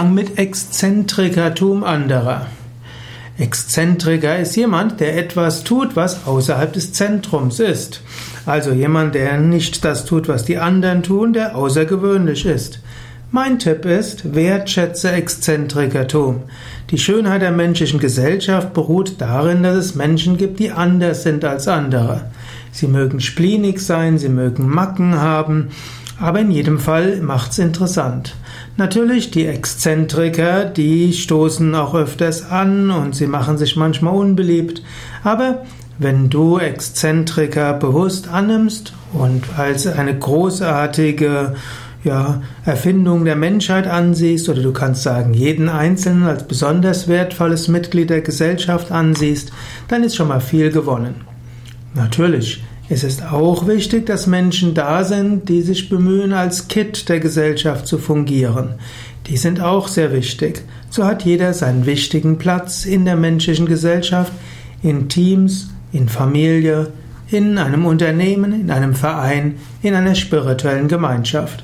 Umgang mit Exzentrikertum anderer. Exzentriker ist jemand, der etwas tut, was außerhalb des Zentrums ist. Also jemand, der nicht das tut, was die anderen tun, der außergewöhnlich ist. Mein Tipp ist, wertschätze Exzentrikertum. Die Schönheit der menschlichen Gesellschaft beruht darin, dass es Menschen gibt, die anders sind als andere. Sie mögen spleenig sein, sie mögen Macken haben, aber in jedem Fall macht's interessant. Natürlich, die Exzentriker, die stoßen auch öfters an und sie machen sich manchmal unbeliebt. Aber wenn du Exzentriker bewusst annimmst und als eine großartige ja, Erfindung der Menschheit ansiehst, oder du kannst sagen, jeden Einzelnen als besonders wertvolles Mitglied der Gesellschaft ansiehst, dann ist schon mal viel gewonnen. Natürlich, es ist auch wichtig, dass Menschen da sind, die sich bemühen, als Kit der Gesellschaft zu fungieren. Die sind auch sehr wichtig. So hat jeder seinen wichtigen Platz in der menschlichen Gesellschaft, in Teams, in Familie, in einem Unternehmen, in einem Verein, in einer spirituellen Gemeinschaft.